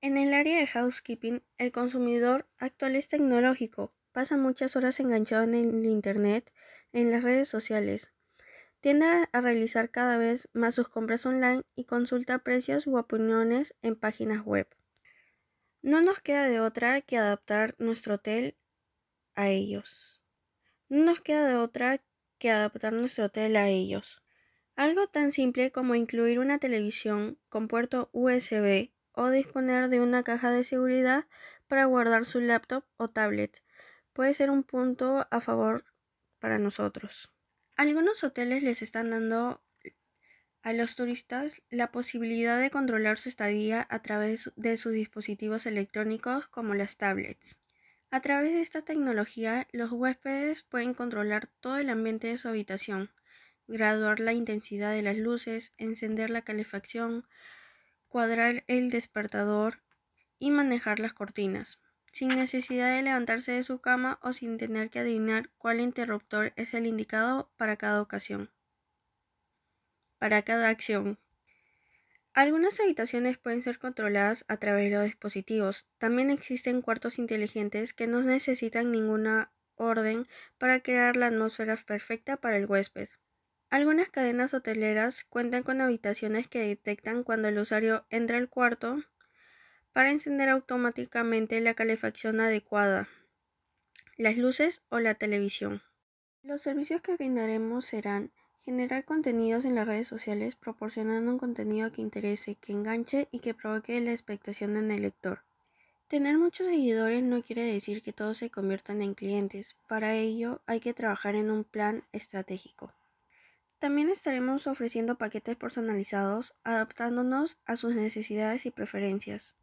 En el área de housekeeping, el consumidor actual es tecnológico, pasa muchas horas enganchado en el Internet, en las redes sociales. Tiende a realizar cada vez más sus compras online y consulta precios u opiniones en páginas web. No nos queda de otra que adaptar nuestro hotel a ellos. No nos queda de otra que adaptar nuestro hotel a ellos. Algo tan simple como incluir una televisión con puerto USB o disponer de una caja de seguridad para guardar su laptop o tablet puede ser un punto a favor para nosotros. Algunos hoteles les están dando a los turistas la posibilidad de controlar su estadía a través de sus dispositivos electrónicos como las tablets. A través de esta tecnología, los huéspedes pueden controlar todo el ambiente de su habitación, graduar la intensidad de las luces, encender la calefacción, cuadrar el despertador y manejar las cortinas, sin necesidad de levantarse de su cama o sin tener que adivinar cuál interruptor es el indicado para cada ocasión. Para cada acción. Algunas habitaciones pueden ser controladas a través de los dispositivos. También existen cuartos inteligentes que no necesitan ninguna orden para crear la atmósfera perfecta para el huésped. Algunas cadenas hoteleras cuentan con habitaciones que detectan cuando el usuario entra al cuarto para encender automáticamente la calefacción adecuada, las luces o la televisión. Los servicios que brindaremos serán generar contenidos en las redes sociales proporcionando un contenido que interese, que enganche y que provoque la expectación en el lector. Tener muchos seguidores no quiere decir que todos se conviertan en clientes. Para ello hay que trabajar en un plan estratégico. También estaremos ofreciendo paquetes personalizados, adaptándonos a sus necesidades y preferencias.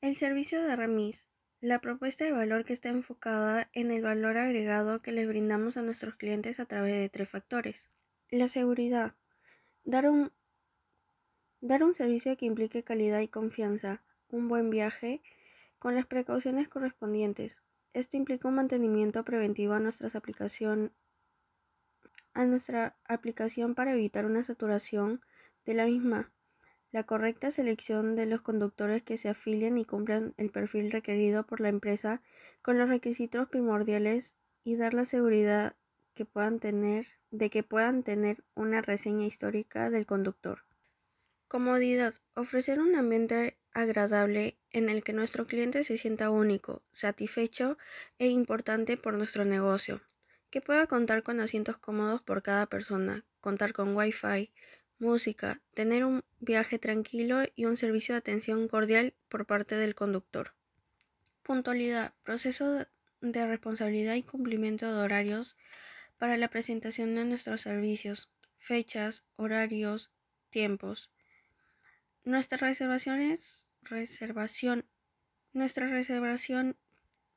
El servicio de remis, la propuesta de valor que está enfocada en el valor agregado que les brindamos a nuestros clientes a través de tres factores. La seguridad, dar un, dar un servicio que implique calidad y confianza, un buen viaje, con las precauciones correspondientes. Esto implica un mantenimiento preventivo a nuestras aplicaciones a nuestra aplicación para evitar una saturación de la misma, la correcta selección de los conductores que se afilien y cumplan el perfil requerido por la empresa con los requisitos primordiales y dar la seguridad que puedan tener de que puedan tener una reseña histórica del conductor. Comodidad. Ofrecer un ambiente agradable en el que nuestro cliente se sienta único, satisfecho e importante por nuestro negocio que pueda contar con asientos cómodos por cada persona, contar con Wi-Fi, música, tener un viaje tranquilo y un servicio de atención cordial por parte del conductor. Puntualidad, proceso de responsabilidad y cumplimiento de horarios para la presentación de nuestros servicios, fechas, horarios, tiempos. Nuestras reservaciones, reservación, nuestra reservación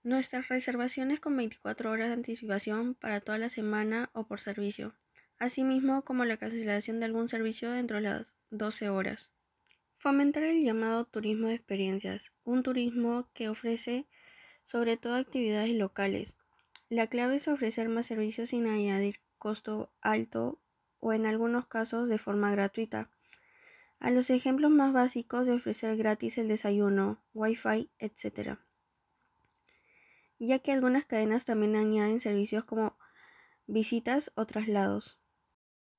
Nuestras reservaciones con 24 horas de anticipación para toda la semana o por servicio, asimismo como la cancelación de algún servicio dentro de las 12 horas. Fomentar el llamado turismo de experiencias, un turismo que ofrece sobre todo actividades locales. La clave es ofrecer más servicios sin añadir costo alto o en algunos casos de forma gratuita. A los ejemplos más básicos de ofrecer gratis el desayuno, wifi, etc ya que algunas cadenas también añaden servicios como visitas o traslados.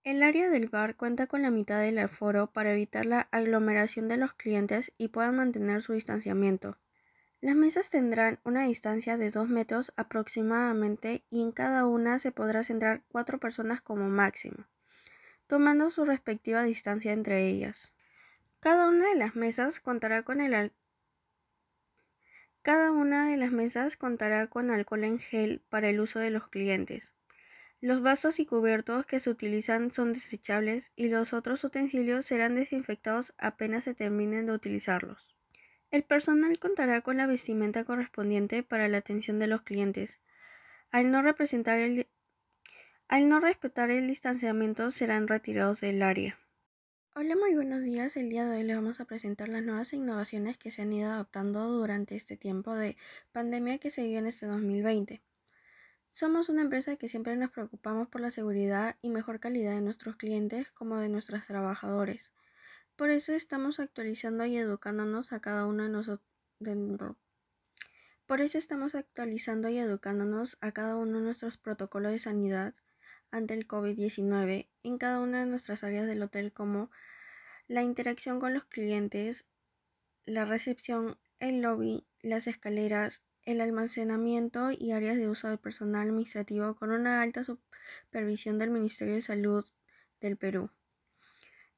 El área del bar cuenta con la mitad del aforo para evitar la aglomeración de los clientes y puedan mantener su distanciamiento. Las mesas tendrán una distancia de 2 metros aproximadamente y en cada una se podrá centrar cuatro personas como máximo, tomando su respectiva distancia entre ellas. Cada una de las mesas contará con el cada una de las mesas contará con alcohol en gel para el uso de los clientes. Los vasos y cubiertos que se utilizan son desechables y los otros utensilios serán desinfectados apenas se terminen de utilizarlos. El personal contará con la vestimenta correspondiente para la atención de los clientes. Al no, respetar el distanciamiento serán retirados del área. Hola, muy buenos días. El día de hoy les vamos a presentar las nuevas innovaciones que se han ido adoptando durante este tiempo de pandemia que se vivió en este 2020. Somos una empresa que siempre nos preocupamos por la seguridad y mejor calidad de nuestros clientes como de nuestros trabajadores. Por eso estamos actualizando y educándonos a cada uno de nosotros. Por eso estamos actualizando y educándonos a cada uno de nuestros protocolos de sanidad ante el COVID-19 en cada una de nuestras áreas del hotel como la interacción con los clientes, la recepción, el lobby, las escaleras, el almacenamiento y áreas de uso del personal administrativo con una alta supervisión del Ministerio de Salud del Perú,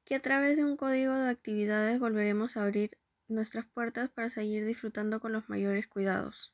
que a través de un código de actividades volveremos a abrir nuestras puertas para seguir disfrutando con los mayores cuidados.